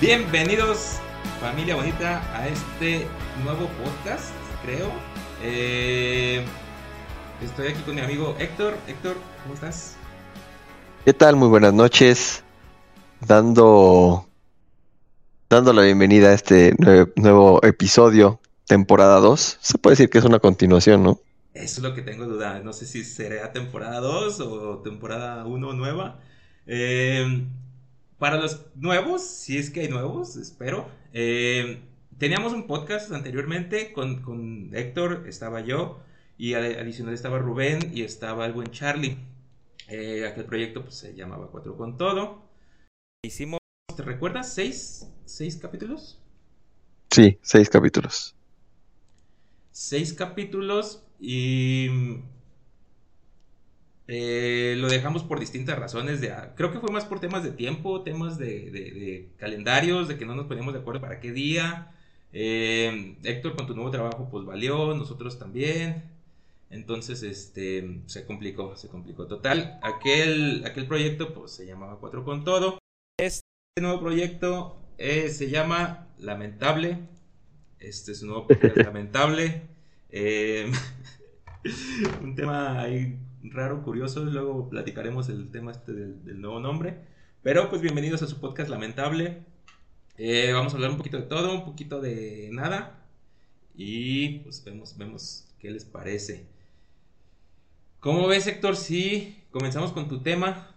Bienvenidos, familia bonita, a este nuevo podcast, creo. Eh, estoy aquí con mi amigo Héctor. Héctor, ¿cómo estás? ¿Qué tal? Muy buenas noches. Dando, dando la bienvenida a este nue- nuevo episodio, temporada 2. Se puede decir que es una continuación, ¿no? Eso es lo que tengo duda. No sé si será temporada 2 o temporada 1 nueva. Eh, para los nuevos, si es que hay nuevos, espero. eh, teníamos un podcast anteriormente con, con Héctor, estaba yo, y adicional estaba Rubén y estaba el buen Charlie. Eh, aquel proyecto pues, se llamaba Cuatro con Todo. Hicimos, ¿te recuerdas? ¿Seis? ¿Seis capítulos? Sí, seis capítulos. seis capítulos y eh, lo dejamos por distintas razones. De, creo que fue más por temas de tiempo, temas de, de- de calendarios, de que no nos poníamos de acuerdo para qué día. Eh, Héctor con tu nuevo trabajo pues valió, nosotros también. Entonces, este, se complicó, se complicó. Total, aquel, aquel proyecto pues se llamaba Cuatro con Todo. Este nuevo proyecto eh, se llama Lamentable. Este es un nuevo podcast lamentable. Un tema ahí raro, curioso. Luego platicaremos el tema este del, del nuevo nombre. Pero pues bienvenidos a su podcast lamentable. Eh, vamos a hablar un poquito de todo, un poquito de nada. Y pues vemos, vemos qué les parece. ¿Cómo ves, Héctor? Si comenzamos con tu tema.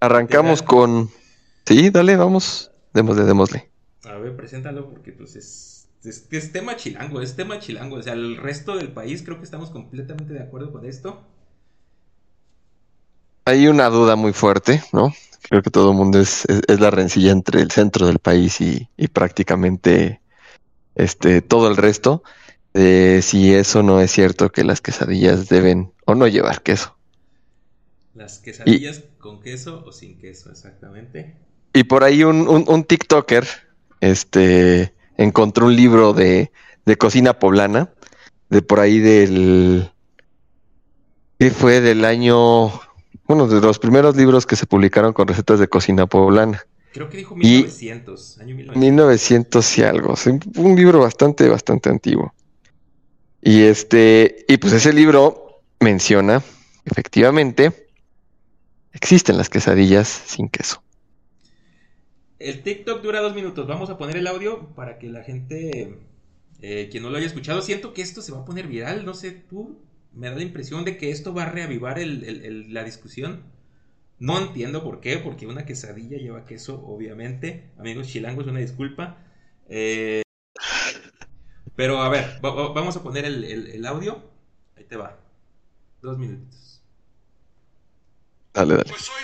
Arrancamos con... Sí, dale, vamos. Démosle, démosle. A ver, preséntalo porque pues es, es, es tema chilango, es tema chilango. O sea, el resto del país creo que estamos completamente de acuerdo con esto. Hay una duda muy fuerte, ¿no? Creo que todo el mundo es, es, es la rencilla entre el centro del país y, y prácticamente este, todo el resto. de si eso no es cierto que las quesadillas deben o no llevar queso. Las quesadillas con queso o sin queso, exactamente. Y por ahí un, un, un TikToker este, encontró un libro de, de cocina poblana, de por ahí del... ¿Qué fue? Del año... Bueno, de los primeros libros que se publicaron con recetas de cocina poblana. Creo que dijo Y- 1900, año 1900. 1900 y algo. Un libro bastante, bastante antiguo. Y este, y pues ese libro menciona, efectivamente, existen las quesadillas sin queso. El TikTok dura dos minutos. Vamos a poner el audio para que la gente, eh, quien no lo haya escuchado, siento que esto se va a poner viral. No sé, tú, me da la impresión de que esto va a reavivar el- el- el- la discusión. No entiendo por qué, porque una quesadilla lleva queso, obviamente. Amigos chilangos, una disculpa. Eh, pero a ver, va- va- vamos a poner el, el- el audio. Ahí te va. Dos minutitos. Dale, dale. Pues hoy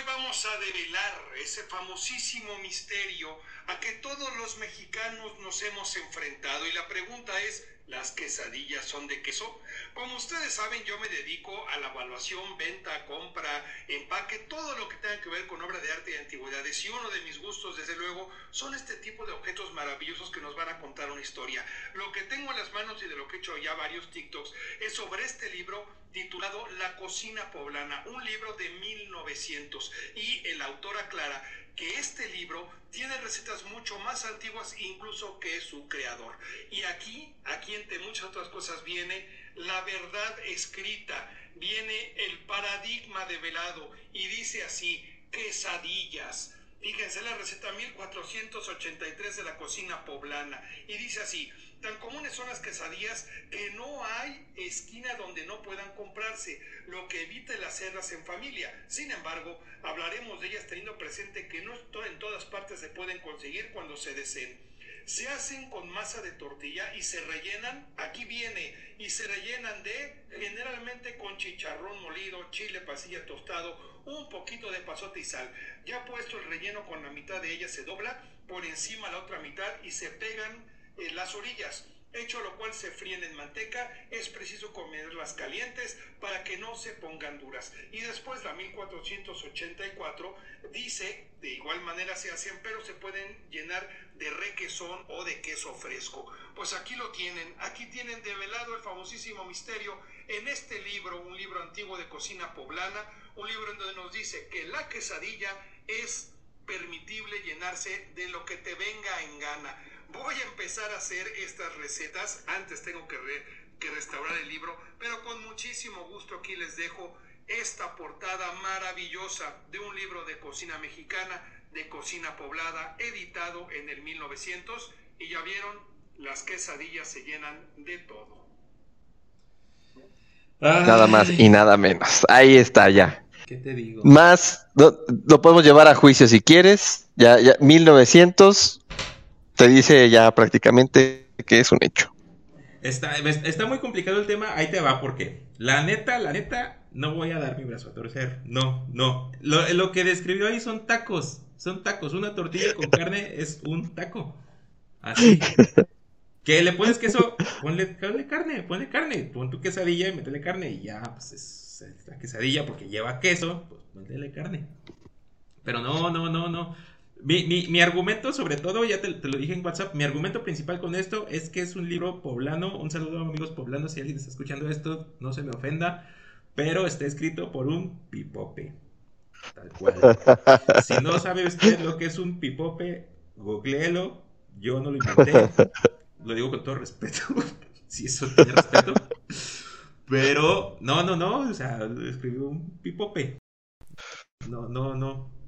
ese famosísimo misterio a que todos los mexicanos nos hemos enfrentado y la pregunta es, ¿las quesadillas son de queso? Como ustedes saben, yo me dedico a la evaluación, venta, compra, empaque, todo lo que tenga que ver con obra de arte y antigüedades y uno de mis gustos, desde luego, son este tipo de objetos maravillosos que nos van a contar una historia. Lo que tengo en las manos y de lo que he hecho ya varios TikToks es sobre este libro titulado La cocina poblana, un libro de 1900 y el autor aclara que este libro tiene recetas mucho más antiguas incluso que su creador. Y aquí, aquí entre muchas otras cosas viene la verdad escrita, viene el paradigma develado y dice así, quesadillas. Fíjense la receta 1483 de la cocina poblana y dice así, tan comunes son las quesadillas que no hay esquina donde no puedan comprarse, lo que evita el hacerlas en familia. Sin embargo, hablaremos de ellas teniendo presente que no en todas partes se pueden conseguir cuando se deseen. Se hacen con masa de tortilla y se rellenan, aquí viene, y se rellenan de generalmente con chicharrón molido, chile, pasilla tostado, un poquito de pasote y sal. Ya puesto el relleno con la mitad de ella se dobla por encima la otra mitad y se pegan eh, las orillas. Hecho lo cual se fríen en manteca, es preciso comerlas calientes para que no se pongan duras. Y después la 1484 dice, de igual manera se hacen, pero se pueden llenar de requesón o de queso fresco. Pues aquí lo tienen, aquí tienen develado el famosísimo misterio en este libro, un libro antiguo de cocina poblana, un libro en donde nos dice que la quesadilla es permitible llenarse de lo que te venga en gana. Voy a empezar a hacer estas recetas. Antes tengo que, re- que restaurar el libro, pero con muchísimo gusto aquí les dejo esta portada maravillosa de un libro de cocina mexicana, de cocina poblada, editado en el 1900. Y ya vieron, las quesadillas se llenan de todo. Nada más y nada menos. Ahí está ya. ¿Qué te digo? Más, lo, lo podemos llevar a juicio si quieres. Ya, ya, 1900 te dice ya prácticamente que es un hecho. Está, está muy complicado el tema, ahí te va, porque la neta, la neta, no voy a dar mi brazo a torcer. No, no. Lo, lo que describió ahí son tacos. Son tacos. Una tortilla con carne es un taco. Así. Que le pones queso, ponle, ponle carne, ponle carne. Pon tu quesadilla y métele carne. Y ya, pues es, es la quesadilla porque lleva queso, pues métele carne. Pero no, no, no, no. Mi, mi, mi argumento, sobre todo, ya te, te, lo dije en WhatsApp, mi argumento principal con esto es que es un libro poblano. Un saludo a amigos poblanos, si alguien está escuchando esto, no se me ofenda, pero está escrito por un pipope. Tal cual. Si no sabe usted lo que es un pipope, googleelo. Yo no lo inventé. Lo digo con todo respeto. si eso tiene respeto. Pero, no, no, no. O sea, escribió un pipope. No, no, no.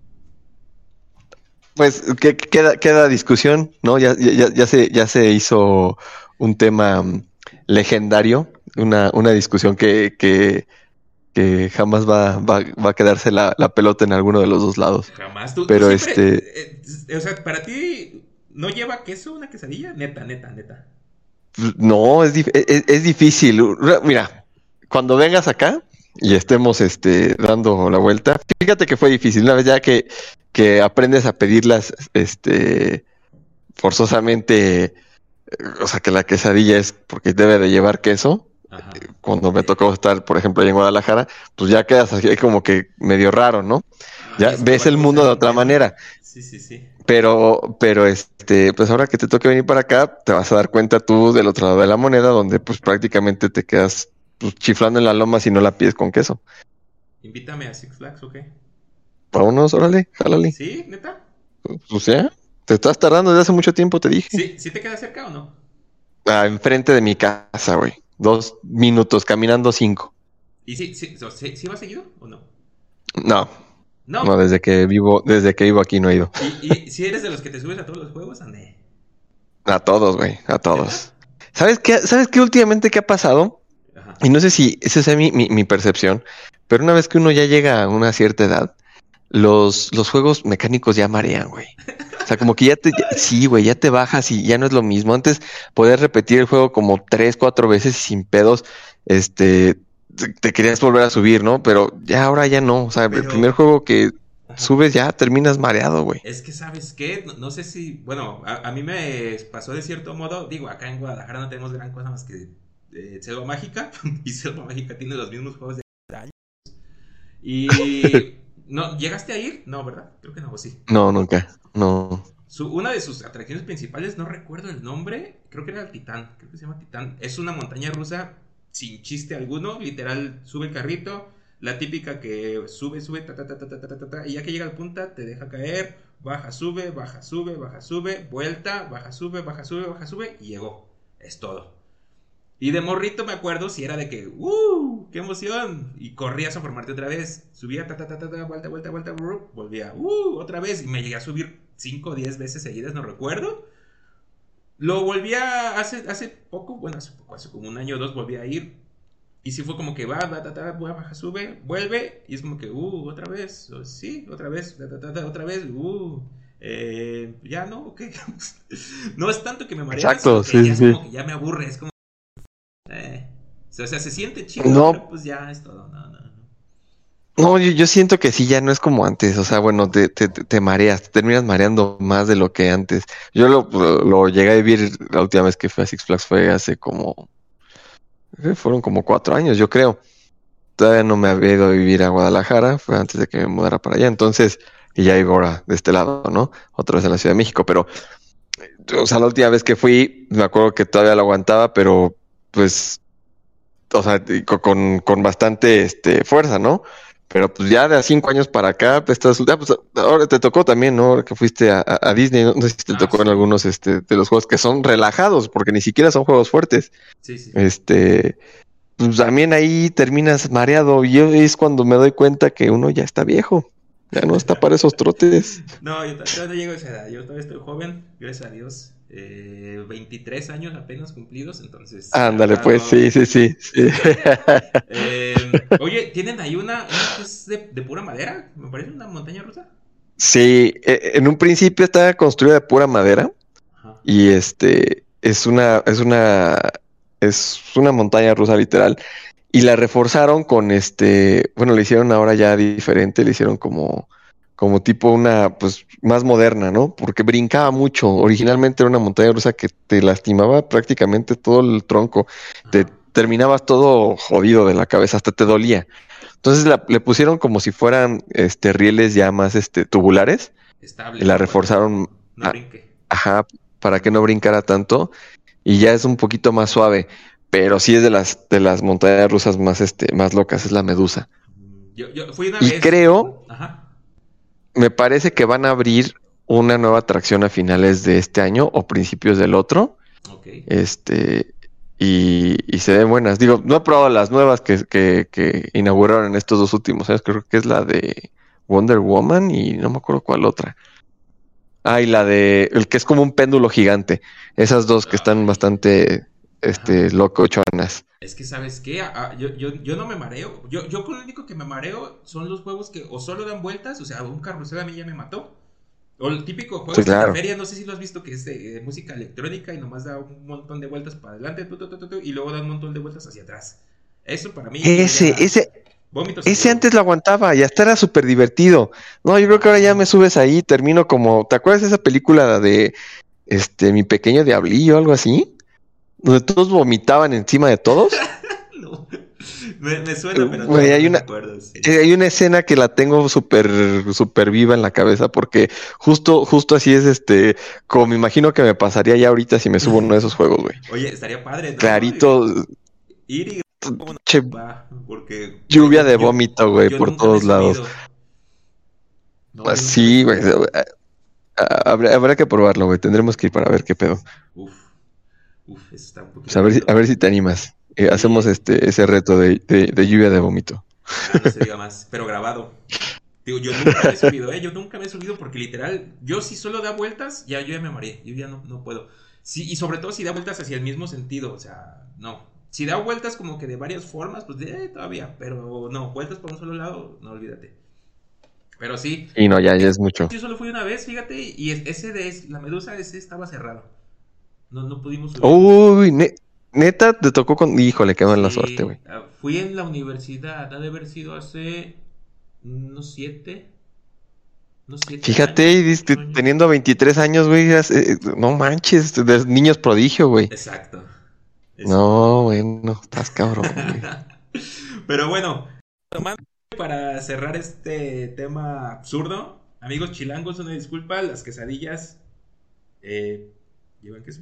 Pues que, queda, queda discusión, ¿no? Ya, ya, ya, se, ya se hizo un tema um, legendario, una, una discusión que, que, que jamás va, va, va, a quedarse la, la, pelota en alguno de los dos lados. Jamás. Tú, Pero tú siempre, este. Eh, o sea, para ti, ¿no lleva queso una quesadilla? Neta, neta, neta. No, es, es, es difícil. Mira, cuando vengas acá, y estemos este, dando la vuelta. Fíjate que fue difícil. Una vez ya que, que aprendes a pedirlas este, forzosamente, o sea, que la quesadilla es porque debe de llevar queso. Ajá. Cuando me tocó estar, por ejemplo, ahí en Guadalajara, pues ya quedas así como que medio raro, ¿no? Ya ah, ves el mundo de otra manera. Sí, sí, sí. Pero, pero este, pues ahora que te toque venir para acá, te vas a dar cuenta tú del otro lado de la moneda, donde pues prácticamente te quedas pues, chiflando en la loma si no la pides con queso. Invítame a Six Flags, ¿o qué? Vámonos, órale, jálale. ¿Sí? ¿Neta? Pues ya, te estás tardando desde hace mucho tiempo, te dije. ¿Sí, ¿Sí te queda cerca o no? Ah, enfrente de mi casa, güey. Dos minutos, caminando cinco. ¿Y sí, sí, sí, sí va seguido o no? No. No. No, desde que vivo, desde que vivo aquí no he ido. ¿Y, y si eres de los que te subes a todos los juegos, Andé? A todos, güey, a todos. ¿Sabes qué? ¿Sabes qué últimamente qué ha pasado? Ajá. Y no sé si esa es mi, mi, mi, percepción, pero una vez que uno ya llega a una cierta edad, los, los juegos mecánicos ya marean, güey. O sea, como que ya te, ya, sí, güey, ya te bajas y ya no es lo mismo. Antes podías repetir el juego como tres, cuatro veces y sin pedos, este, te, te querías volver a subir, ¿no? Pero ya ahora ya no. O sea, pero... el primer juego que Ajá. subes ya terminas mareado, güey. Es que, ¿sabes qué? No, no sé si, bueno, a, a, mí me pasó de cierto modo, digo, acá en Guadalajara no tenemos gran cosa más que eh, Selva Mágica, y Selva Mágica tiene los mismos juegos de años. Y No, ¿Llegaste a ir? No, ¿verdad? Creo que no, o sí. No, nunca. No. Su, una de sus atracciones principales, no recuerdo el nombre, creo que era el Titán, creo que se llama Titán. Es una montaña rusa sin chiste alguno, literal, sube el carrito, la típica que sube, sube, ta, ta, ta, ta, ta, ta, ta, y ya que llega al punta te deja caer, baja, sube, baja, sube, baja, sube, vuelta, baja, sube, baja, sube, baja, sube, y llegó. Es todo. Y de morrito me acuerdo si era de que, uh, ¡Qué emoción! Y corrías a formarte otra vez. Subía, ta, ta, ta, ta, ta vuelta, vuelta, vuelta, volvía, ¡uh! Otra vez. Y me llegué a subir 5 o 10 veces seguidas, no recuerdo. Lo volví a hace, hace poco, bueno, hace poco, hace como un año o dos volví a ir. Y sí fue como que va, va, ta, ta, baja, sube, vuelve. Y es como que, ¡uh! Otra vez. O, sí, otra vez, ta, ta, ta, ta, otra vez, ¡uh! Eh, ya no, ok. no es tanto que me marea, Exacto, sí, ya es sí. como que ya me aburre, es como o sea, se siente chido, No. pero pues ya es todo. No, no, no. No, yo, yo siento que sí, ya no es como antes. O sea, bueno, te, te, te mareas, te terminas mareando más de lo que antes. Yo lo, lo llegué a vivir la última vez que fui a Six Flags fue hace como. eh, Fueron como cuatro años, yo creo. Todavía no me había ido a vivir a Guadalajara, fue antes de que me mudara para allá. Entonces, y ya iba ahora de este lado, ¿no? Otra vez en la Ciudad de México. Pero, o sea, la última vez que fui, me acuerdo que todavía lo aguantaba, pero pues, o sea, con, con bastante este, fuerza, ¿no? Pero pues ya de a cinco años para acá, pues, estás, pues, ahora te tocó también, ¿no? Ahora que fuiste a, a Disney, no sé si te Ah, tocó en algunos este, de los juegos que son relajados, porque ni siquiera son juegos fuertes. Sí, sí. Este, pues también ahí terminas mareado. Y es cuando me doy cuenta que uno ya está viejo. Ya no está para esos trotes. No, yo todavía no llego a esa edad. Yo todavía estoy joven, gracias a Dios. Eh, 23 años apenas cumplidos, entonces. Ándale, pues, no- sí, sí, sí. sí. Eh, oye, ¿tienen ahí una, una que es de, de pura madera? Me parece una montaña rusa. Sí, e- en un principio estaba construida de pura madera. Ajá. Y este es una, es una, es una montaña rusa literal. Y la reforzaron con este, bueno, le hicieron ahora ya diferente, le hicieron como, como tipo una, pues, más moderna, ¿no? Porque brincaba mucho. Originalmente era una montaña rusa que te lastimaba prácticamente todo el tronco. Te terminabas todo jodido de la cabeza, hasta te dolía. Entonces la- le pusieron como si fueran este rieles ya más este tubulares. Estable. Y la reforzaron No a- brinque. Ajá, para que no brincara tanto y ya es un poquito más suave, pero sí es de las de las montañas rusas más este más locas, es la Medusa. Yo, yo fui una Y vez. creo-. Me parece que van a abrir una nueva atracción a finales de este año o principios del otro, este y, y se ven buenas. Digo, no he probado las nuevas que, que, que inauguraron en estos dos últimos años, creo que es la de Wonder Woman y no me acuerdo cuál otra. Ah, y la de el que es como un péndulo gigante. Esas dos que están bastante este locochonas. Es que, ¿sabes qué? Ah, ah, yo, yo, yo no me mareo. Yo, yo con lo único que me mareo son los juegos que o solo dan vueltas, o sea, un carrusel a mí ya me mató. O el típico juego Sí, de la feria, no sé si lo has visto, que es de, de música electrónica y nomás da un montón de vueltas para adelante tu, tu, tu, tu, tu, y luego da un montón de vueltas hacia atrás. Eso para mí. Ese, ese, ese antes lo aguantaba y hasta era súper divertido. No, yo creo que ahora ya me subes ahí, termino como, ¿te acuerdas de esa película de este mi pequeño diablillo, algo así? Donde todos vomitaban encima de todos. No. Me, me suena, pero no, hay una- sí. Eh, Hay una escena que la tengo súper, súper viva en la cabeza porque justo, justo así es este, como me imagino que me pasaría ya ahorita si me subo a uno de esos juegos, güey. Oye, estaría padre, ¿no? Clarito, Ir y ¿cómo no che, va? Porque. lluvia de vómito, güey, por me todos lados. No, yo sí, nunca güey. me Habrá, habrá que probarlo, güey. Tendremos que ir para ver qué pedo. Uf, uf, eso está un poquito. A ver si, a ver si te animas. Eh, hacemos este, ese reto de, de- de lluvia de vómito. No se diga más, pero grabado. Digo, yo nunca me he subido, ¿eh? Yo nunca me he subido porque literal, yo si solo da vueltas, ya yo ya me mareé, yo ya no, no puedo. Sí, y sobre todo si da vueltas hacia el mismo sentido, o sea, no. Si da vueltas como que de varias formas, pues eh, todavía, pero no, vueltas por un solo lado, no olvídate. Pero sí, Y no, ya, ya es mucho. yo solo fui una vez, fíjate, y es- ese de la medusa ese estaba cerrado. No, no pudimos subir. Uy, ne- neta, te tocó con. Híjole, qué mala Sí, suerte, güey. ah, Fui en la universidad, ha de haber sido hace unos siete. Unos siete Fíjate, años, y teniendo 23 años, güey, eh, no manches, de niños prodigio, güey. Exacto. No, bueno, estás cabrón, güey. Pero bueno, tomando para cerrar este tema absurdo, amigos chilangos, una disculpa, las quesadillas eh, llevan queso.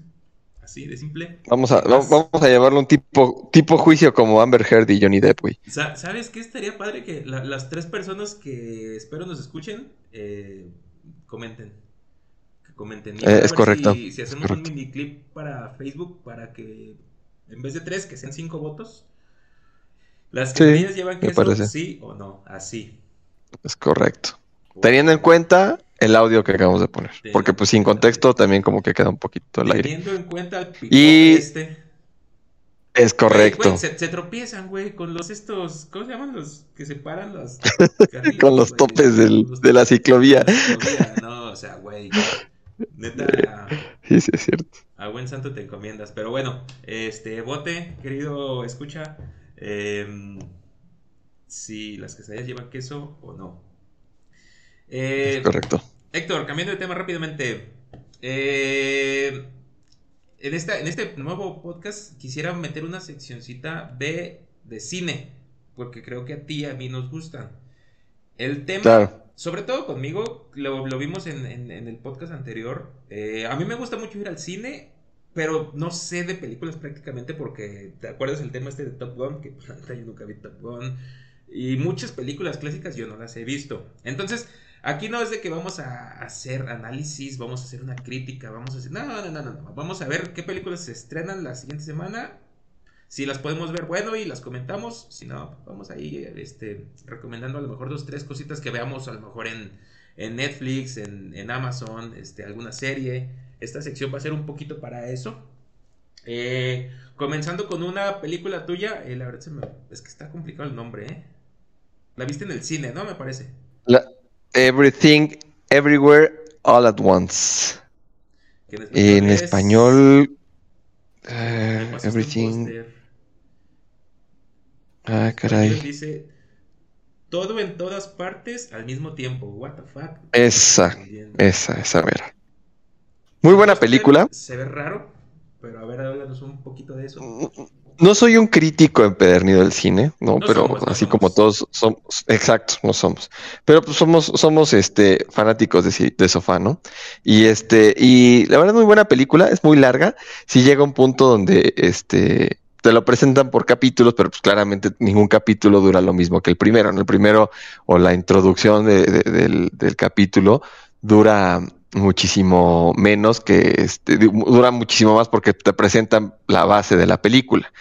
Así de simple. Vamos a, vamos a llevarlo un tipo, tipo juicio como Amber Heard y Johnny Depp, güey. Sa- ¿Sabes qué estaría padre? Que la- las tres personas que espero nos escuchen eh, comenten. Que comenten. Eh, es correcto, Si, hacemos un mini clip para Facebook para que en vez de tres, que sean cinco votos. Las Sí, quesadillas llevan queso, sí o no, así. Es correcto. Teniendo en cuenta el audio que acabamos de poner. Porque pues sin contexto también como que queda un poquito al aire. Teniendo en cuenta el Y- este. Es correcto. Se, se tropiezan, güey, con los estos, ¿cómo se llaman los que separan los carriles, Con los topes del- los de la ciclovía. ciclovía, No, o sea, güey. Neta, Sí, sí, es cierto. a buen santo te encomiendas. Pero bueno, este, bote, querido escucha, em, si las quesadillas llevan queso o no. Eh, Es correcto. Héctor, cambiando de tema rápidamente. eh, en, esta, en este nuevo podcast quisiera meter una seccioncita B de cine, porque creo que a ti y a mí nos gustan. El tema, Claro. sobre todo conmigo, lo, lo vimos en, en- en el podcast anterior. eh, a mí me gusta mucho ir al cine, pero no sé de películas prácticamente porque, ¿te acuerdas el tema este de Top Gun? Que pues, yo nunca vi Top Gun. Y muchas películas clásicas yo no las he visto. Entonces, aquí no es de que vamos a hacer análisis, vamos a hacer una crítica, vamos a hacer... No, no, no, no, no. Vamos a ver qué películas se estrenan la siguiente semana. Si las podemos ver, bueno, y las comentamos. Si no, vamos ahí este, recomendando a lo mejor dos, tres cositas que veamos a lo mejor en, en Netflix, en, en Amazon, este, alguna serie. Esta sección va a ser un poquito para eso. Eh, comenzando con una película tuya, eh, la verdad se me, es que está complicado el nombre, ¿eh? La viste en el cine, ¿no? Me parece. Everything, Everywhere, All at Once. En es- español, eh, un Everything. Ah, caray. Dice todo en todas partes al mismo tiempo. What the fuck. Esa, esa, esa, mera. Muy buena póster película. Se ve raro, pero a ver, háblanos un poquito de eso. No soy un crítico empedernido del cine, ¿no? No Pero somos, así como todos somos, exacto, no somos. Pero pues somos, somos este fanáticos de, de sofá, ¿no? Y este, y la verdad muy buena película, es muy larga. Si llega un punto donde este te lo presentan por capítulos, pero pues claramente ningún capítulo dura lo mismo que el primero. ¿no? El primero o la introducción de- de- del, del capítulo dura muchísimo menos que este, dura muchísimo más porque te presentan la base de la película.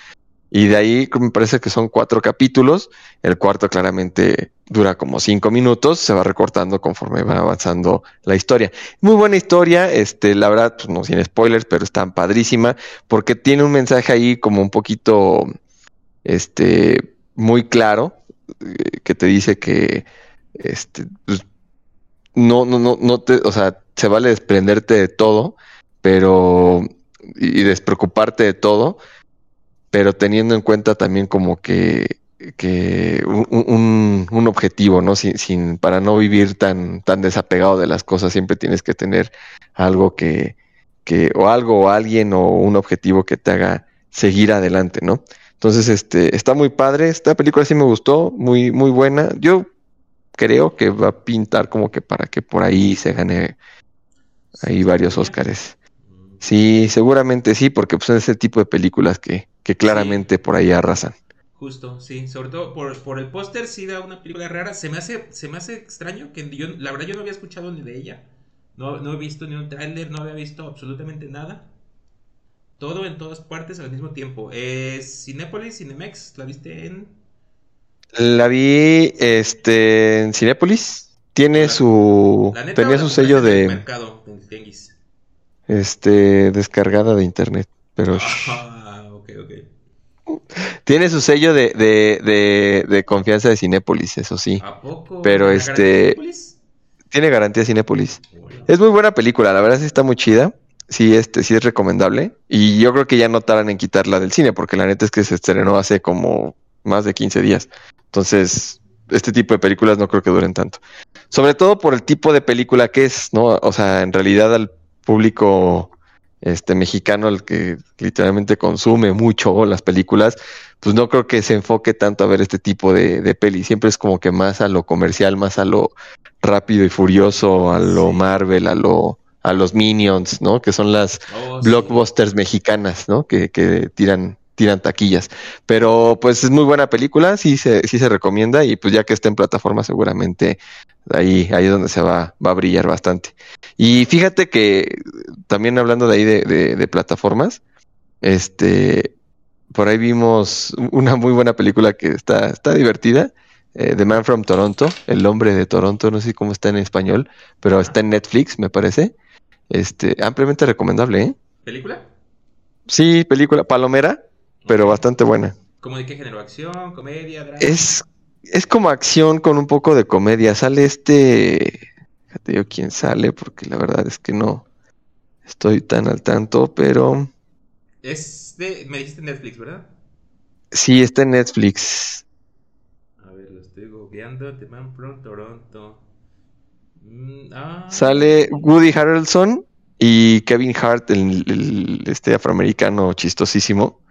Y de ahí me parece que son cuatro capítulos. El cuarto claramente dura como cinco minutos, se va recortando conforme va avanzando la historia. Muy buena historia, este, la verdad, pues no sin spoilers, pero está padrísima, porque tiene un mensaje ahí como un poquito, este, muy claro, eh, que te dice que, este, pues, no, no, no, no te, o sea, se vale desprenderte de todo, pero, y despreocuparte de todo, pero teniendo en cuenta también como que, que un, un- objetivo, ¿no? Sin, sin, para no vivir tan, tan desapegado de las cosas, siempre tienes que tener algo que, que, o algo, o alguien, o un objetivo que te haga seguir adelante, ¿no? Entonces, este, está muy padre, esta película sí me gustó, muy, muy buena. Yo creo que va a pintar como que para que por ahí se gane ahí varios Óscares. Sí, seguramente sí, porque pues son ese tipo de películas que, que claramente por ahí arrasan. Justo, sí, sobre todo por, por el póster sí da una película rara. Se me hace, se me hace extraño que yo, la verdad yo no había escuchado ni de ella. No, no he visto ni un tráiler, no había visto absolutamente nada. Todo en todas partes al mismo tiempo. Es Cinépolis, Cinemex, ¿la viste en? La vi este en Cinépolis. Tiene La- su La neta, tenía su sello de mercado, este descargada de internet, pero Ah, ok, ok. tiene su sello de, de, de, de confianza de Cinépolis, eso sí. ¿A poco? Pero ¿La este- garantía? Tiene garantía Cinépolis. Es muy buena película, la verdad sí está muy chida. Sí, este, sí es recomendable. Y yo creo que ya no tardan en quitarla del cine, porque la neta es que se estrenó hace como más de 15 días. Entonces, este tipo de películas no creo que duren tanto. Sobre todo por el tipo de película que es, ¿no? O sea, en realidad al público este mexicano, el que literalmente consume mucho las películas, pues no creo que se enfoque tanto a ver este tipo de, de peli. Siempre es como que más a lo comercial, más a lo rápido y furioso, a lo Sí. Marvel, a lo a los Minions, ¿no? Que son las Oh, sí. blockbusters mexicanas, ¿no? Que, que tiran tiran taquillas. Pero pues es muy buena película, sí se, sí se recomienda y pues ya que está en plataforma seguramente ahí, ahí es donde se va, va a brillar bastante. Y fíjate que también hablando de ahí de, de- de plataformas, este, por ahí vimos una muy buena película que está, está divertida, eh, The Man from Toronto, El hombre de Toronto, no sé cómo está en español, pero está en Netflix, me parece. Este, ampliamente recomendable, ¿eh? ¿Película? Sí, película palomera, pero bastante buena. ¿Cómo de qué género? ¿Acción, comedia, drama? Es, es como acción con un poco de comedia. Sale este. Fíjate yo quién sale, porque la verdad es que no estoy tan al tanto, pero Es de... Me dijiste Netflix, ¿verdad? sí está en Netflix. A ver, lo estoy googleando. The Man from Toronto. Mm, ah. Sale Woody Harrelson y Kevin Hart, el, el- este afroamericano chistosísimo.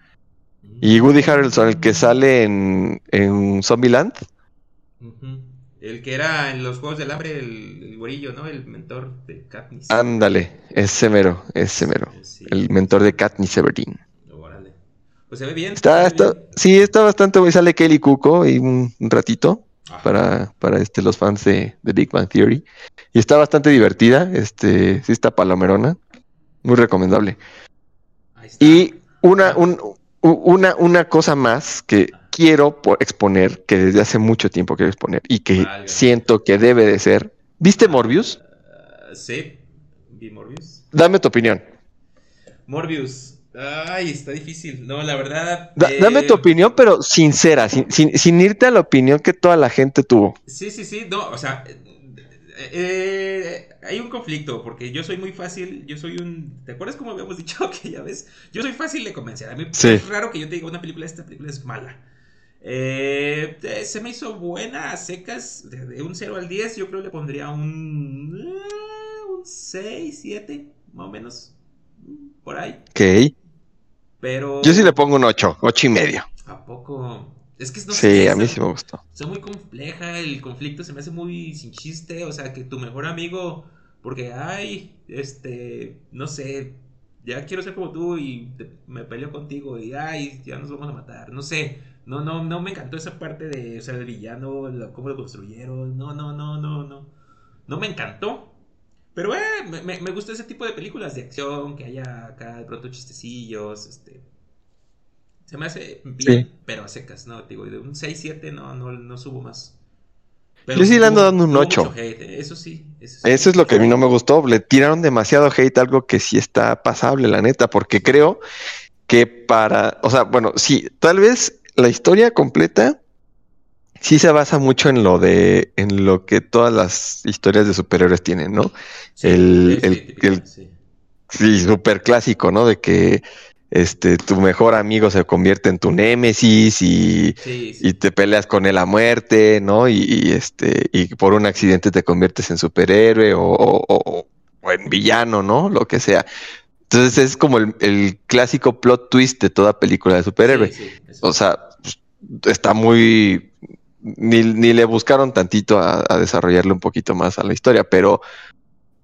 Y Woody Harrelson, el que sale en, en Zombieland. El que era en los Juegos del Hambre, el, el güerillo, ¿no? El mentor de Katniss. Ándale, ese mero, ese mero. Sí. El mentor de Katniss Everdeen. Órale. Pues se ve bien. Está, está, bien. sí, está bastante bueno. Sale Kelly Cuco y un, un ratito Ajá. para, para este, los fans de, de Big Bang Theory. Y está bastante divertida. Este, sí está palomerona. Muy recomendable. Ahí está. Y una, un- una, una cosa más que quiero po- exponer, que desde hace mucho tiempo quiero exponer y que siento que debe de ser. ¿Viste Morbius? Ah, sí, vi Morbius. Dame tu opinión. Morbius. Ay, está difícil. No, la verdad. Da- eh, Dame tu opinión, pero sincera, sin, sin- sin irte a la opinión que toda la gente tuvo. Sí, sí, sí. No, o sea. Eh, eh, hay un conflicto porque yo soy muy fácil, yo soy un... ¿Te acuerdas cómo habíamos dicho que ya ves? Yo soy fácil de convencer. A mí Sí. es raro que yo te diga una película, esta película es mala. Eh, eh, se me hizo buena a secas, de, de un 0 al 10, yo creo le pondría un, eh, un 6, 7, más o menos, por ahí. Ok. Pero... Yo sí le pongo un 8, 8 y medio. ¿A poco? Es que no Sí, sé, a mí está- sí me gustó. Está muy compleja, el conflicto se me hace muy sin chiste, o sea, que tu mejor amigo, porque, ay, este, no sé, ya quiero ser como tú y te- me peleo contigo y, ay, ya nos vamos a matar, no sé, no, no, no me encantó esa parte de, o sea, el villano, lo- cómo lo construyeron, no, no, no, no, no, no me encantó. Pero, eh, me, me, me gusta ese tipo de películas de acción, que haya acá de pronto chistecillos, este... Se me hace bien, Sí. pero a secas, ¿no? Digo, de un 6-7 no, no, no subo más. Yo sí le ando dando un tuvo ocho. mucho hate, eh, Eso sí. Eso, sí. Eso es lo que a mí no me gustó. Le tiraron demasiado hate, algo que sí está pasable, la neta, porque creo que para, o sea, bueno, sí, tal vez la historia completa sí se basa mucho en lo de, en lo que todas las historias de superhéroes tienen, ¿no? Sí, el- el- el- sí. Sí, súper clásico, ¿no? De que este tu mejor amigo se convierte en tu némesis y, Sí, sí. y te peleas con él a muerte, ¿no? Y, y, este y por un accidente te conviertes en superhéroe o, o- o- o en villano, ¿no? Lo que sea. Entonces es como el, el clásico plot twist de toda película de superhéroe. Sí. O sea, pues, está muy ni, ni le buscaron tantito a, a desarrollarle un poquito más a la historia, pero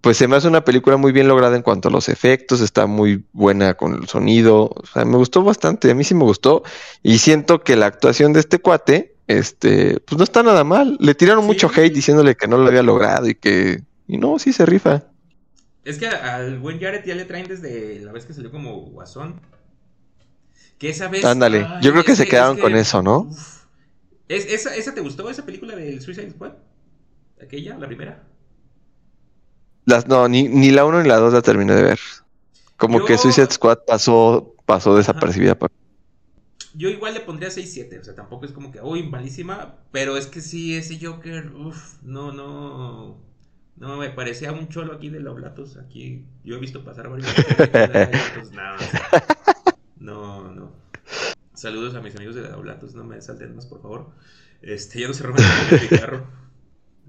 pues se me hace una película muy bien lograda en cuanto a los efectos, está muy buena con el sonido, o sea, me gustó bastante, a mí sí me gustó y siento que la actuación de este cuate, este, pues no está nada mal, le tiraron Sí. mucho hate diciéndole que no lo había logrado y que, y no, sí se rifa. Es que al buen Jared ya le traen desde la vez que salió como Guasón. Que esa vez. Ándale, ay, yo creo que se quedaron es con eso, ¿no? uf. ¿Es, esa, ¿Esa te gustó, esa película del Suicide Squad? ¿Aquella, la primera? Las, no, ni, ni la uno ni la dos la terminé de ver. Como Yo- que Suicide Squad pasó, pasó desapercibida. Yo igual le pondría 6-7, o sea, tampoco es como que, uy, malísima, pero es que sí, ese Joker, uff, no, no, no, me parecía un cholo aquí de Oblatos, aquí, yo he visto pasar varios pues nada, o sea, no, no, saludos a mis amigos de Oblatos, no me salten más, por favor, este, ya no se roban el cigarro,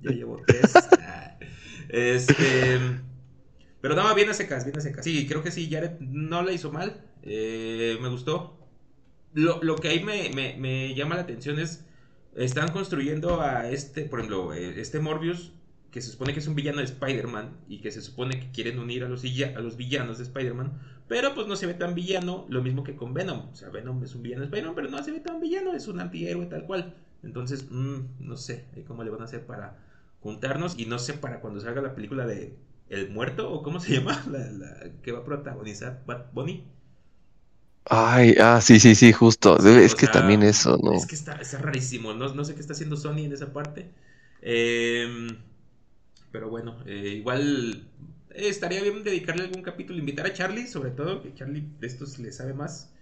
ya llevo tres, Ah, este, pero no, bien a secas, bien a secas, sí, creo que sí, Jared no la hizo mal, eh, me gustó, lo, lo que ahí me, me- me llama la atención es, están construyendo a este, por ejemplo, eh, este Morbius, que se supone que es un villano de Spider-Man y que se supone que quieren unir a los, a los villanos de Spider-Man, pero pues no se ve tan villano, lo mismo que con Venom. O sea, Venom es un villano de Spider-Man, pero no se ve tan villano, es un antihéroe tal cual. Entonces, mm, no sé ahí cómo le van a hacer para juntarnos y no sé para cuando salga la película de El Muerto o cómo se llama, la, la que va a protagonizar Bad Bunny. Ay, ah, sí, sí, sí, justo. Sí, es que sea, también eso, ¿no? Es que está, está rarísimo. No, no sé qué está haciendo Sony en esa parte. Eh, pero bueno, eh, igual eh, estaría bien dedicarle algún capítulo, invitar a Charlie, sobre todo, que Charlie de estos le sabe más,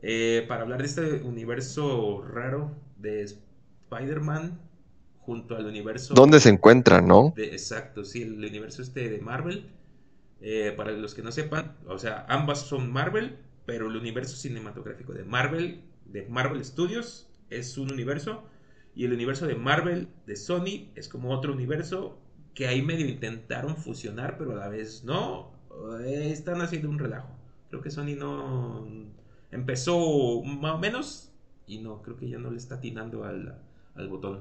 eh, para hablar de este universo raro de Spider-Man junto al universo... ¿Dónde se encuentran, no? de- exacto, sí, el universo este de Marvel. Eh, para los que no sepan, o sea, ambas son Marvel, pero el universo cinematográfico de Marvel, de Marvel Studios, es un universo. Y el universo de Marvel, de Sony, es como otro universo que ahí medio intentaron fusionar, pero a la vez no. Eh, están haciendo un relajo. Creo que Sony no empezó más o menos y no, creo que ya no le está atinando al, al botón.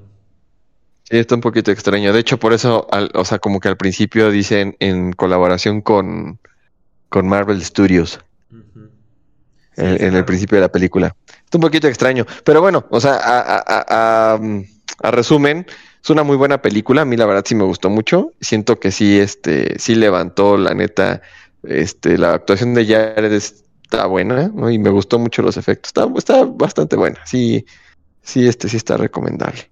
Sí, está un poquito extraño. De hecho, por eso, al- o sea, como que al principio dicen en colaboración con, con Marvel Studios. En, sí, en el principio de la película. Es un poquito extraño, pero bueno, o sea, a, a- a- a, mm, a resumen, es una muy buena película. A mí la verdad sí me gustó mucho. Siento que sí, este, sí levantó la neta, este, la actuación de Jared está buena, ¿no? Y me gustó mucho los efectos. Está, está bastante buena. Sí, sí, este, sí está recomendable.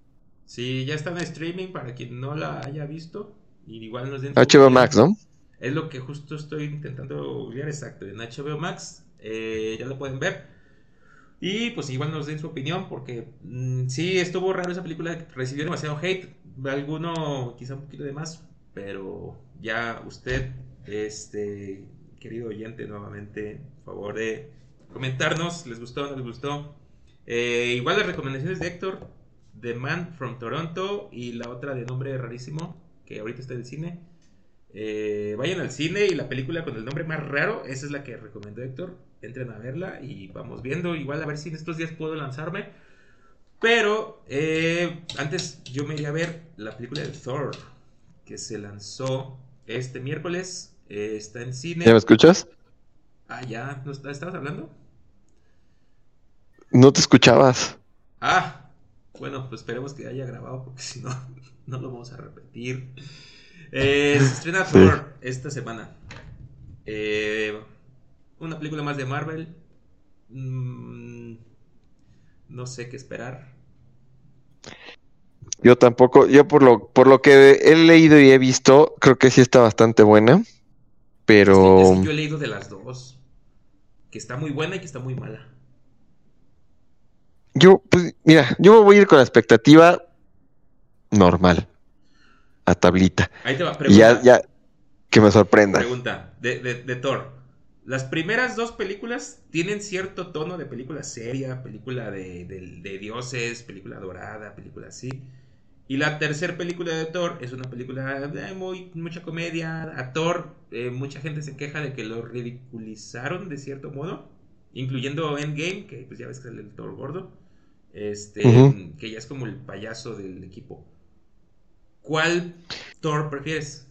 Sí, ya está en streaming para quien no la haya visto. Y igual nos den HBO. Max, ¿no? Es lo que justo estoy intentando googlear exacto. En HBO Max eh, ya lo pueden ver. Y pues igual nos den su opinión porque mm, sí estuvo raro esa película, recibió demasiado hate, alguno quizá un poquito de más, pero ya usted, este querido oyente, nuevamente, por favor de comentarnos, ¿les gustó o no les gustó? Eh, igual las recomendaciones de Héctor, The Man from Toronto y la otra de nombre rarísimo, que ahorita está en el cine. Eh, vayan al cine y la película con el nombre más raro, esa es la que recomendó Héctor. Entren a verla y vamos viendo. Igual a ver si en estos días puedo lanzarme. Pero eh, antes yo me iría a ver la película de Thor, que se lanzó este miércoles. Eh, está en cine. ¿Ya me escuchas? Ah, ya, ¿no está- estabas hablando? No te escuchabas. Ah, bueno, pues esperemos que haya grabado porque si no, no lo vamos a repetir. Eh, se estrena Sí. Thor esta semana. Eh, una película más de Marvel. Mm, no sé qué esperar. Yo tampoco, yo por lo, por lo que he leído y he visto, creo que sí está bastante buena. Pero Es que, es que yo he leído de las dos. Que está muy buena y que está muy mala. Yo, pues, mira, yo me voy a ir con la expectativa normal. A tablita. Ahí te va. Y ya, Pregunta, ya, que me sorprenda. pregunta de, de- de Thor. Las primeras dos películas tienen cierto tono de película seria, película de, de- de dioses, película dorada, película así. Y la tercera película de Thor es una película de muy, mucha comedia. A Thor, eh, mucha gente se queja de que lo ridiculizaron de cierto modo, incluyendo Endgame, que pues ya ves que es el Thor gordo, este, que ya es como el payaso del equipo. ¿Cuál Thor prefieres?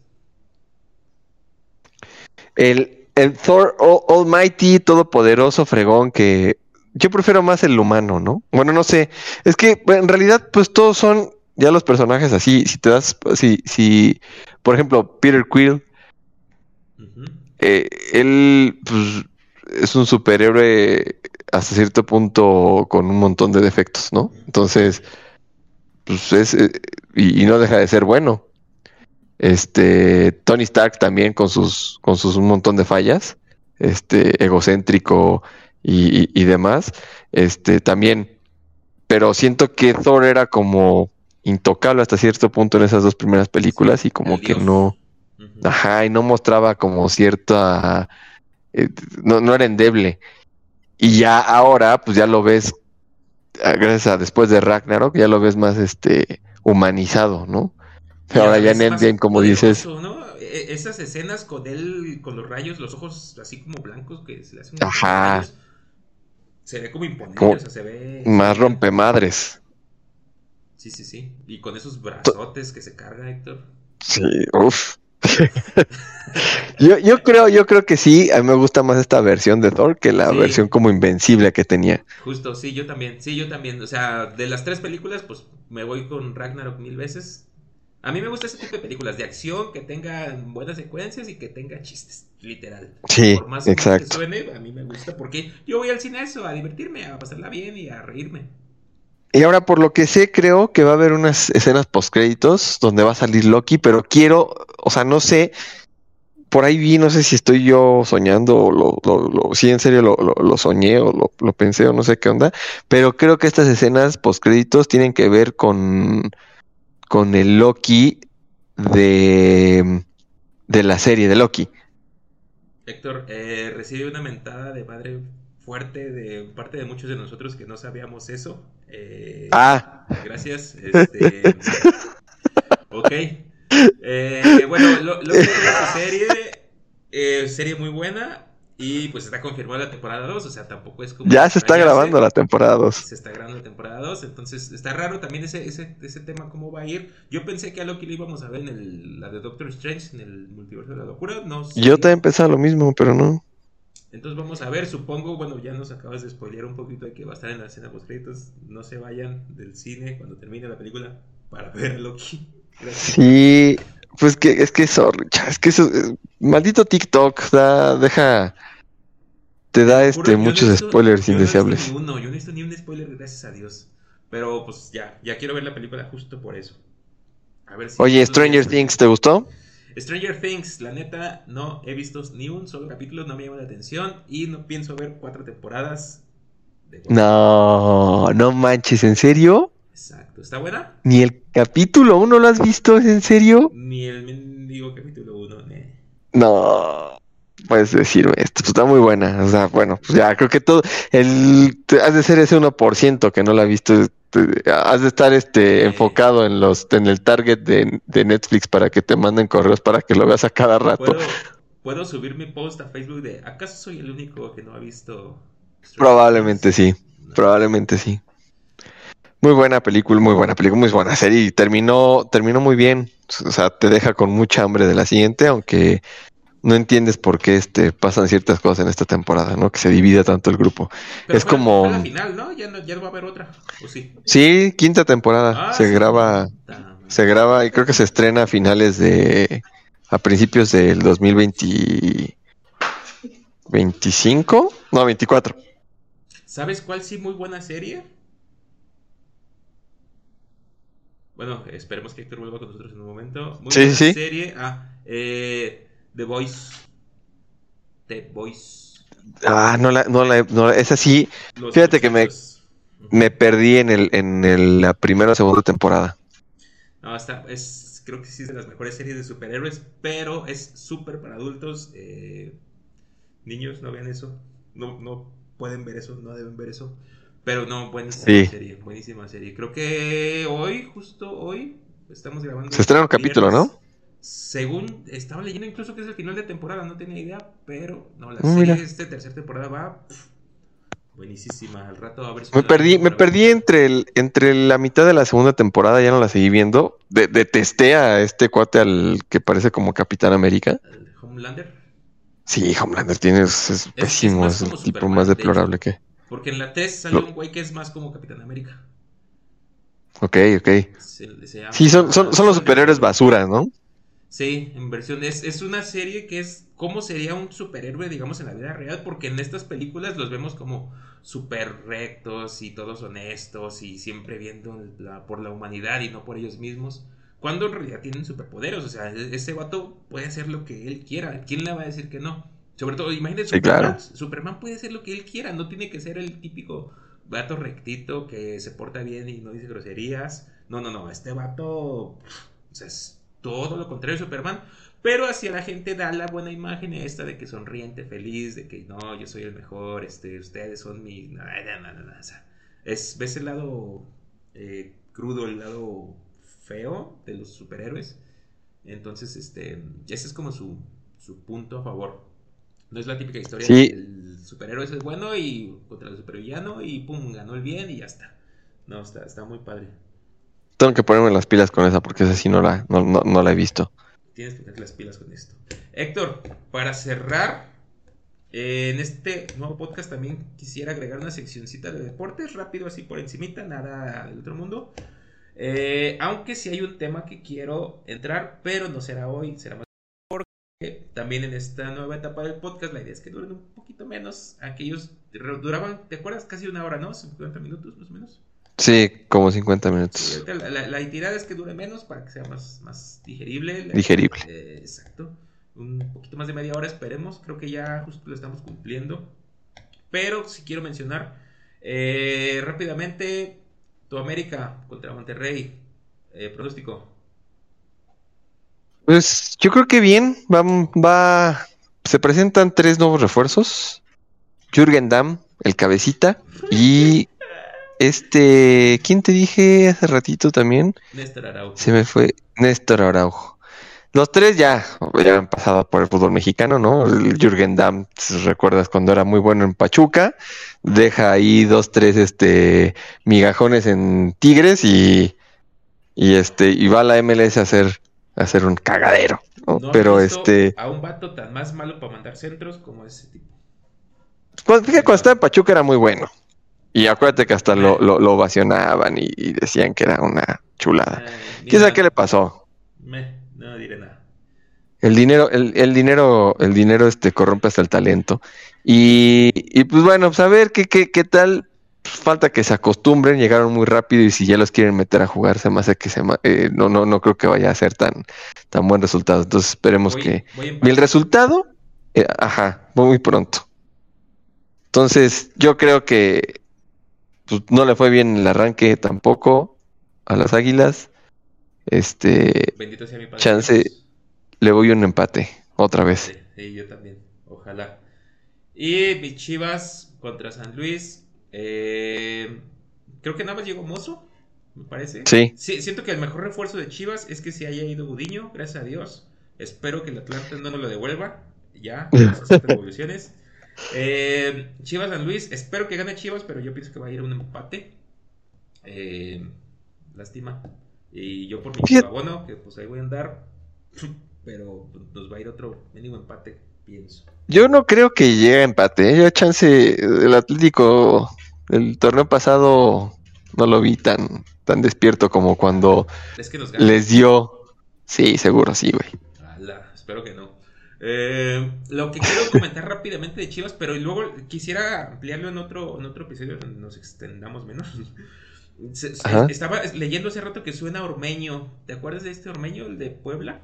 El, el Thor All- Almighty, todopoderoso, fregón, que yo prefiero más el humano, ¿no? Bueno, no sé. Es que en realidad, pues todos son ya los personajes así. Si te das, si, si, por ejemplo, Peter Quill, eh, él pues, es un superhéroe hasta cierto punto con un montón de defectos, ¿no? Entonces, pues es, eh, y, y no deja de ser bueno. Este, Tony Stark también con sus, con sus un montón de fallas, este, egocéntrico y, y- y demás, este, también, pero siento que Thor era como intocable hasta cierto punto en esas dos primeras películas y como que no. Ajá, y no mostraba como cierta. Eh, no, no era endeble. Y ya ahora, pues ya lo ves, ah, gracias a después de Ragnarok, ya lo ves más este humanizado, ¿no? Y ahora ya en Endgame, como dices. E- Esas escenas con él, con los rayos, los ojos así como blancos que se le hacen. Ajá. rayos, Se ve como imponente, Como o sea, se ve. más rompemadres. Sí, sí, sí. Y con esos brazotes que se carga, Héctor. Sí, uff. yo, yo creo, yo creo que sí, a mí me gusta más esta versión de Thor que la Sí. versión como invencible que tenía. Justo, sí, yo también. Sí, yo también. O sea, de las tres películas, pues me voy con Ragnarok mil veces. A mí me gusta ese tipo de películas de acción que tengan buenas secuencias y que tenga chistes, literal. Sí, Por más exacto. que suene, a mí me gusta porque yo voy al cine a eso, a divertirme, a pasarla bien y a reírme. Y ahora, por lo que sé, creo que va a haber unas escenas postcréditos donde va a salir Loki, pero quiero, o sea, no sé, por ahí vi, no sé si estoy yo soñando o lo, lo, lo- sí, en serio lo, lo, soñé o lo, lo pensé o no sé qué onda, pero creo que estas escenas postcréditos tienen que ver con, con el Loki de, de la serie de Loki. Héctor, eh, recibe una mentada de madre fuerte de parte de muchos de nosotros que no sabíamos eso. Eh, Ah, Gracias. Este, ok. Eh, bueno, lo, lo que es esta serie, eh, serie muy buena y pues está confirmada la temporada 2, o sea, tampoco es como... ya se está grabando la temporada 2. Se está grabando la temporada 2, entonces está raro también ese, ese, ese tema cómo va a ir. Yo pensé que a Loki lo íbamos a ver en el, la de Doctor Strange, en el multiverso de la locura. No sé. Yo también pensaba lo mismo, pero no. Entonces vamos a ver, supongo, bueno, ya nos acabas de spoilear un poquito de que va a estar en la escena post créditos. No se vayan del cine cuando termine la película para ver a Loki. Gracias. Sí, pues que es que eso, es que eso, eh, maldito TikTok da, deja, te da este no muchos spoilers yo no indeseables. uno, yo no he visto ni un spoiler, gracias a Dios. Pero pues ya, ya quiero ver la película justo por eso. A ver si Oye, Stranger Things, ¿te gustó? Stranger Things, la neta, no he visto ni un solo capítulo, no me llama la atención y no pienso ver cuatro temporadas. de- No, no manches, ¿en serio? ¿Está buena? Ni el capítulo uno lo has visto, ¿es en serio? Ni el mendigo capítulo 1, No, puedes decirme esto, pues está muy buena. O sea, bueno, pues ya creo que todo, el, has de ser ese 1% que no la ha visto. te- Has de estar este Sí. enfocado en los en el target de, de Netflix para que te manden correos para que lo veas a cada rato. ¿Puedo, puedo subir mi post a Facebook de ¿acaso soy el único que no ha visto? Probablemente sí, No. probablemente sí. Muy buena película, muy buena película, muy buena serie y terminó, terminó muy bien. O sea, te deja con mucha hambre de la siguiente, aunque no entiendes por qué este, pasan ciertas cosas en esta temporada, ¿no? Que se divide tanto el grupo. Pero es fue- como- fue la final, ¿no? Ya no, ya va a haber otra. ¿O sí? Sí, quinta temporada. Ah, se sí. graba, se graba y creo que se estrena a finales de, a principios del 2020, 25, no, 24. ¿Sabes cuál sí muy buena serie? Bueno, esperemos que Héctor vuelva con nosotros en un momento. Muy Sí, buena sí, serie. Ah, eh, The Voice. The Voice. Ah, no la, no la, no la- esa sí, Los Fíjate que me- me perdí en el, en el- la primera o segunda temporada. No, está, es, creo que sí es de las mejores series de superhéroes, pero es súper para adultos. eh, niños, no vean eso. No, no pueden ver eso, no deben ver eso. Pero no, buenísima Sí. serie, buenísima serie. Creo que hoy, justo hoy, estamos grabando. Se estrena un capítulo. ¿no? Según estaba leyendo incluso que es el final de temporada, no tenía idea, pero no, la Ah, serie de esta tercera temporada va buenísima. Al rato a ver si Me perdí, me perdí entre el, entre la mitad de la segunda temporada, ya no la seguí viendo. De- detesté a este cuate al que parece como Capitán América. El Homelander. Sí, Homelander tiene, es, es pésimo, más es el como tipo Superman, más de deplorable que. Porque en la 3 salió Lo- un güey que es más como Capitán América. Ok, ok. Se- se llama- Sí, son, son, son los superhéroes basura, ¿no? Sí, en versión. Es, es una serie que es cómo sería un superhéroe, digamos, en la vida real. Porque en estas películas los vemos como súper rectos y todos honestos y siempre viendo la- por la humanidad y no por ellos mismos. Cuando en realidad tienen superpoderes. O sea, e- ese vato puede hacer lo que él quiera. ¿Quién le va a decir que no? Sobre todo, imagínate, Sí, Superman. claro. Superman puede hacer lo que él quiera. No tiene que ser el típico vato rectito que se porta bien y no dice groserías. No, no, no. Este vato. Es todo lo contrario de Superman. Pero hacia la gente da la buena imagen esta de que sonriente, feliz, de que no, yo soy el mejor, este, ustedes son mi. No, no, no, no, no, o sea, es, ves el lado eh, crudo, el lado feo de los superhéroes. Entonces, este, ese es como su, su punto a favor. No es la típica historia Sí. del superhéroe es bueno y contra el supervillano y pum, ganó el bien y ya está. No, está, está muy padre. Tengo que ponerme las pilas con esa porque esa sí no la, no, no- no la he visto. Tienes que tener las pilas con esto. Héctor, para cerrar, eh, en este nuevo podcast también quisiera agregar una seccioncita de deportes, rápido así por encimita, nada del otro mundo. Eh, aunque sí hay un tema que quiero entrar, pero no será hoy, será más también en esta nueva etapa del podcast la idea es que duren un poquito menos. Aquellos duraban, ¿te acuerdas? Casi una hora, ¿no? 50 minutos más o menos. Sí, como 50 Sí, minutos. la, la, la tirada es que dure menos para que sea más, más digerible. Digerible. Eh, exacto. Un poquito más de media hora, esperemos. Creo que ya justo lo estamos cumpliendo. Pero si quiero mencionar eh, rápidamente tu América contra Monterrey. Eh, pronóstico. Pues yo creo que bien, va, va, se presentan tres nuevos refuerzos. Jürgen Damm, el cabecita, y este, ¿quién te dije hace ratito también? Néstor Araujo. Se me fue Néstor Araujo. Los tres ya, ya han pasado por el fútbol mexicano, ¿no? El Jürgen Damm, recuerdas cuando era muy bueno en Pachuca, deja ahí dos, tres, este, migajones en Tigres y, y este, y va a la MLS a hacer, hacer un cagadero, ¿no? No he Pero este, A un vato tan más malo para mandar centros como ese tipo. Cuando, fíjate, cuando estaba en Pachuca era muy bueno. Y acuérdate que hasta lo, lo, lo ovacionaban y, y decían que era una chulada. Eh, ¿Quién sabe qué le pasó? me- no diré nada. El dinero, el, el dinero, el dinero este corrompe hasta el talento. Y, y pues bueno, pues a ver qué, qué, qué tal. Pues falta que se acostumbren, llegaron muy rápido y si ya los quieren meter a jugar, se me hace que se eh, no, no, no creo que vaya a ser tan, tan buen resultado. Entonces esperemos Voy- que. voy Y el resultado, eh, ajá, muy pronto. Entonces, yo creo que pues, no le fue bien el arranque tampoco a las Águilas. Este, Bendito sea mi padre. Chance. Le voy un empate otra vez. Sí, sí, yo también. Ojalá. Y mis Chivas contra San Luis. Eh, creo que nada más llegó Mozo, me parece. Sí. siento que el mejor refuerzo de Chivas es que se haya ido Gudiño, gracias a Dios. Espero que el Atlante no nos lo devuelva. Ya, a hacer revoluciones. Eh, Chivas San Luis, espero que gane Chivas, pero yo pienso que va a ir un empate. Eh, lástima. Y yo por mi Fíjate- chivabono, que pues ahí voy a andar. Pero nos va a ir otro mínimo empate, pienso. Yo no creo que llegue a empate. ¿eh? Yo chance el Atlético el torneo pasado no lo vi tan, tan despierto como cuando Es que les dio. Sí, seguro, sí, güey. Ala, espero que no. Eh, lo que quiero comentar rápidamente de Chivas, pero luego quisiera ampliarlo en otro, en otro episodio donde nos extendamos menos. Se- se- Ajá. estaba leyendo hace rato que suena Ormeño. ¿Te acuerdas de este Ormeño, el de Puebla?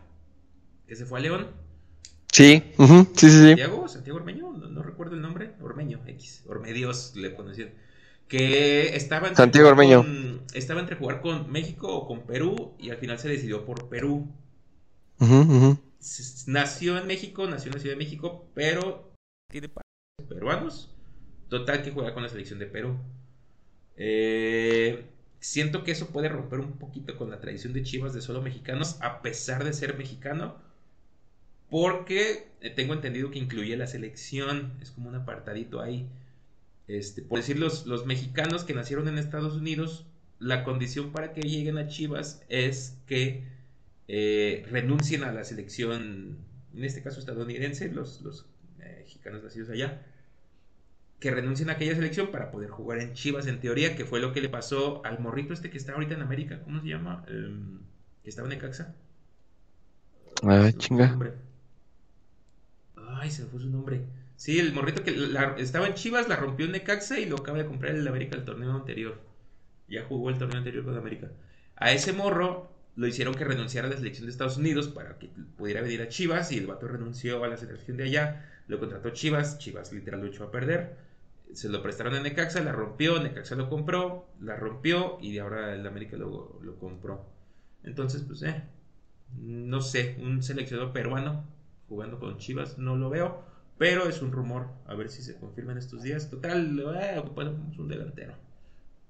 Que se fue a León. Sí, sí, sí, sí. Santiago, Santiago Ormeño, no, no recuerdo el nombre. Ormeño, X. Ormedios le conocían. Que estaba entre Santiago jugar Ormeño. con- estaba entre jugar con México o con Perú y al final se decidió por Perú. Nació en México, nació en la Ciudad de México, pero tiene peruanos. Total que juega con la selección de Perú. Eh, siento que eso puede romper un poquito con la tradición de Chivas de solo mexicanos, a pesar de ser mexicano. Porque eh, tengo entendido que incluye la selección. Es como un apartadito ahí. Este, por decir, los, los mexicanos que nacieron en Estados Unidos, la condición para que lleguen a Chivas es que eh, renuncien a la selección, en este caso estadounidense, los, los eh, mexicanos nacidos allá, que renuncien a aquella selección para poder jugar en Chivas en teoría, que fue lo que le pasó al morrito este que está ahorita en América, ¿cómo se llama? Em, que estaba en Necaxa. Ah, chinga. Ay, se me fue su nombre. Sí, el morrito que estaba en Chivas, la rompió en Necaxa y lo acaba de comprar el América el torneo anterior. Ya jugó el torneo anterior con América. A ese morro lo hicieron que renunciara a la selección de Estados Unidos para que pudiera venir a Chivas y el vato renunció a la selección de allá. Lo contrató Chivas, Chivas literal lo echó a perder. Se lo prestaron a Necaxa, la rompió, Necaxa lo compró, la rompió y ahora el América lo, lo compró. Entonces, pues, eh, no sé, un seleccionador peruano jugando con Chivas no lo veo, pero es un rumor, a ver si se confirma en estos días. Total, eh, ocupamos un delantero.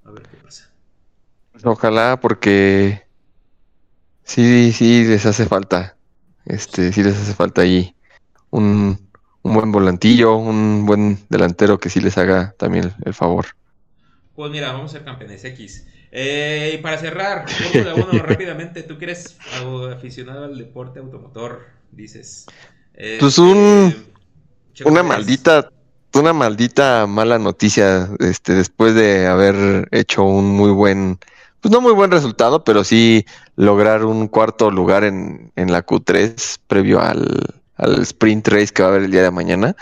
A ver qué pasa. Ojalá, porque sí, sí les hace falta. Este, sí les hace falta ahí un, un buen volantillo, un buen delantero que sí les haga también el, favor. Pues mira, vamos a ser campeones X. Eh, y para cerrar, 1 rápidamente, tú que eres aficionado al deporte automotor, dices. eh, Pues un- Checo Una maldita, una maldita mala noticia, este, después de haber hecho un muy buen, pues no muy buen resultado, pero sí lograr un cuarto lugar en, en la Q3 previo al, al sprint race que va a haber el día de mañana.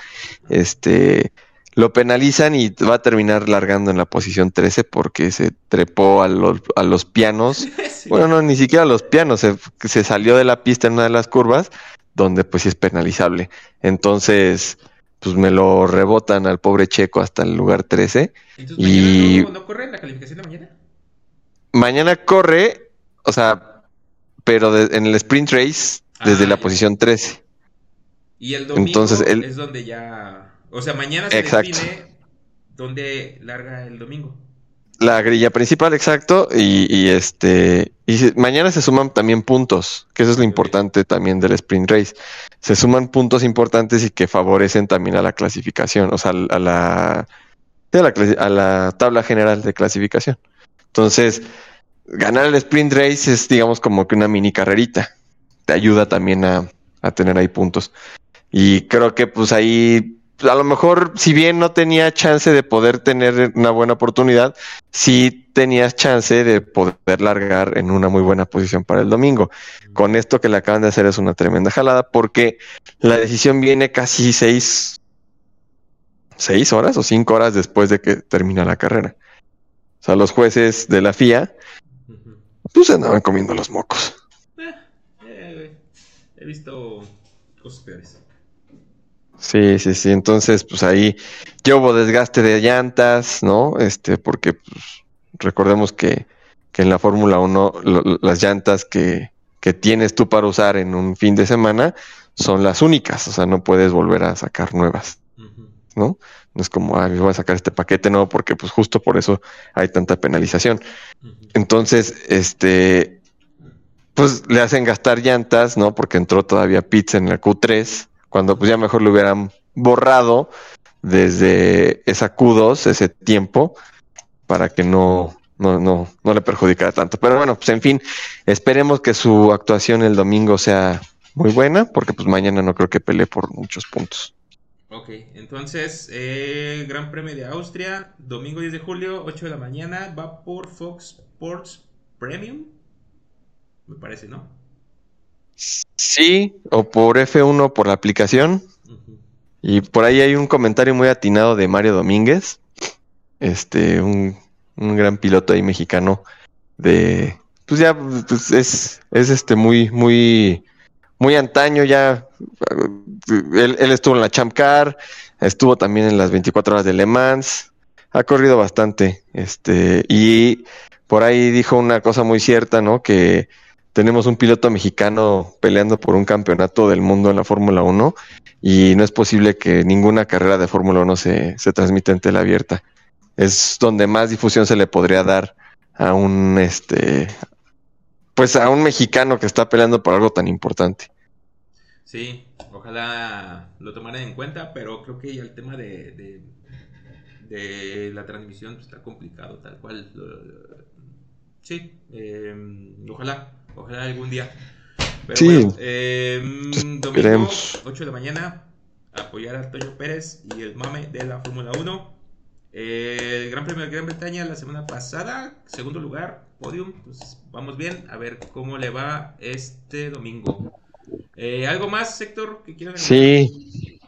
Este, lo penalizan y va a terminar largando en la posición 13 porque se trepó a los, a los pianos Sí. bueno, no, ni siquiera los pianos, se, se salió de la pista en una de las curvas, donde pues sí es penalizable. Entonces, pues me lo rebotan al pobre Checo hasta el lugar 13. Entonces, y- mañana no, no corre en la calificación de mañana. Mañana corre, o sea, pero de- en el sprint race desde Ah, la ya. posición 13. Y el domingo Entonces, es donde ya. O sea, mañana se Exacto. define dónde larga el domingo. La grilla principal, exacto, y, y este, y mañana se suman también puntos, que eso es lo importante también del sprint race. Se suman puntos importantes y que favorecen también a la clasificación, o sea, a la, sí, a la, a la tabla general de clasificación. Entonces, ganar el sprint race es, digamos, como que una mini carrerita. Te ayuda también a, a tener ahí puntos. Y creo que pues ahí a lo mejor, si bien no tenía chance de poder tener una buena oportunidad, sí tenías chance de poder largar en una muy buena posición para el domingo. Con esto que le acaban de hacer es una tremenda jalada, porque la decisión viene casi seis, seis horas o cinco horas después de que termina la carrera. O sea, los jueces de la FIA, pues andaban comiendo los mocos. Eh, eh, he visto cosas peores. Sí, sí, sí. Entonces, pues ahí ya hubo desgaste de llantas, ¿no? Este, porque pues, recordemos que, que, en la Fórmula 1 las llantas que, que, tienes tú para usar en un fin de semana son las únicas, o sea, no puedes volver a sacar nuevas, ¿no? No es como, ah, voy a sacar este paquete, no, porque pues justo por eso hay tanta penalización. Entonces, este, pues le hacen gastar llantas, ¿no? Porque entró todavía Pitts en la Q3 cuando pues ya mejor lo hubieran borrado desde esa Q2, ese tiempo, para que no, no, no, no le perjudicara tanto. Pero bueno, pues en fin, esperemos que su actuación el domingo sea muy buena, porque pues mañana no creo que pelee por muchos puntos. Ok, entonces, eh, Gran Premio de Austria, domingo 10 de julio, 8 de la mañana, va por Fox Sports Premium, me parece, ¿no? Sí, o por F1 por la aplicación. Y por ahí hay un comentario muy atinado de Mario Domínguez, este, un, gran piloto ahí mexicano de, pues ya, pues es, es este muy, muy, muy antaño ya. Él, él, estuvo en la Champ Car, estuvo también en las 24 horas de Le Mans, ha corrido bastante, este, y por ahí dijo una cosa muy cierta, ¿no? Que tenemos un piloto mexicano peleando por un campeonato del mundo en la Fórmula 1 y no es posible que ninguna carrera de Fórmula 1 se, se transmita en tela abierta. Es donde más difusión se le podría dar a un este pues a un mexicano que está peleando por algo tan importante. Sí, ojalá lo tomaran en cuenta, pero creo que ya el tema de, de, la transmisión está complicado, tal cual. sí, eh, ojalá Ojalá algún día. Pero sí. Bueno, eh, domingo, 8 de la mañana, apoyar a Toño Pérez y el mame de la Fórmula 1. Eh, el Gran Premio de Gran Bretaña la semana pasada, segundo lugar, podium. Pues vamos bien, a ver cómo le va este domingo. Eh, ¿Algo más, Héctor, que quieran Sí.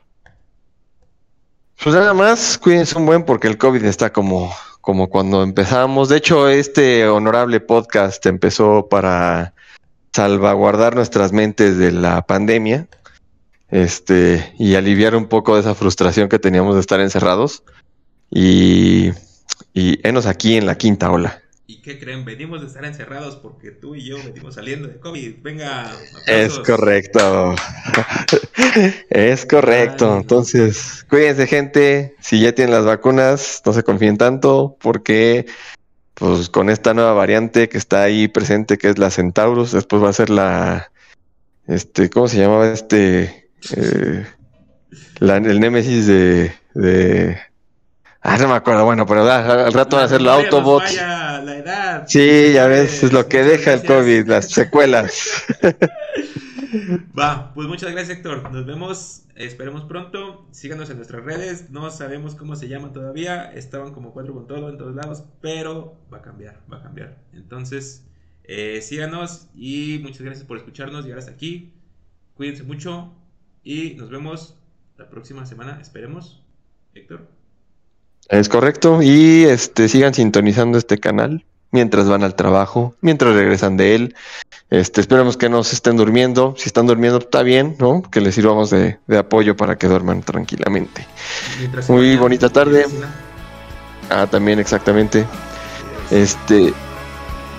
Pues nada más, cuídense un buen porque el COVID está como, como cuando empezamos. De hecho, este honorable podcast empezó para salvaguardar nuestras mentes de la pandemia este, y aliviar un poco de esa frustración que teníamos de estar encerrados. Y, y enos aquí en la quinta ola. ¿Y qué creen? Venimos de estar encerrados porque tú y yo venimos saliendo de COVID. Venga. Es correcto. es correcto. Entonces, cuídense gente. Si ya tienen las vacunas, no se confíen tanto porque pues con esta nueva variante que está ahí presente, que es la Centaurus, después va a ser la, este, ¿cómo se llamaba este? Eh, el Némesis de, de, ah, no me acuerdo, bueno, pero al rato van a ser los Autobots. Sí, ya ves, es lo que deja el COVID, las secuelas. Va, pues muchas gracias Héctor, nos vemos Esperemos pronto. Síganos en nuestras redes. No sabemos cómo se llama todavía. Estaban como cuatro con todo en todos lados. Pero va a cambiar, va a cambiar. Entonces, eh, síganos y muchas gracias por escucharnos, llegar hasta aquí. Cuídense mucho y nos vemos la próxima semana. Esperemos. Héctor. Es correcto. Y este sigan sintonizando este canal mientras van al trabajo, mientras regresan de él. Este, esperemos que no se estén durmiendo. Si están durmiendo, está bien, ¿no? Que les sirvamos de, apoyo para que duerman tranquilamente. Muy bonita tarde. Ah, también, exactamente. Este,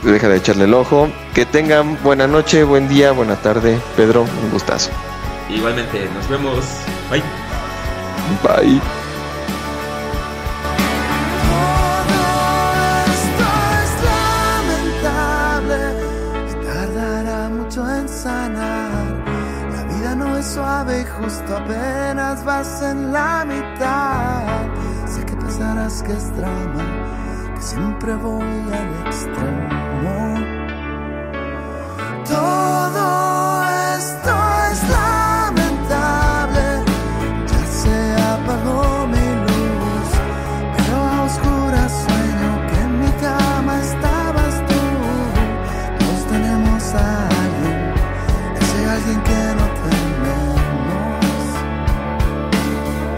deja de echarle el ojo. Que tengan buena noche, buen día, buena tarde. Pedro, un gustazo. Igualmente, nos vemos. Bye. Bye. justo apenas vas en la mitad. Sé que pensarás que es drama, que siempre voy al extremo. Todo esto.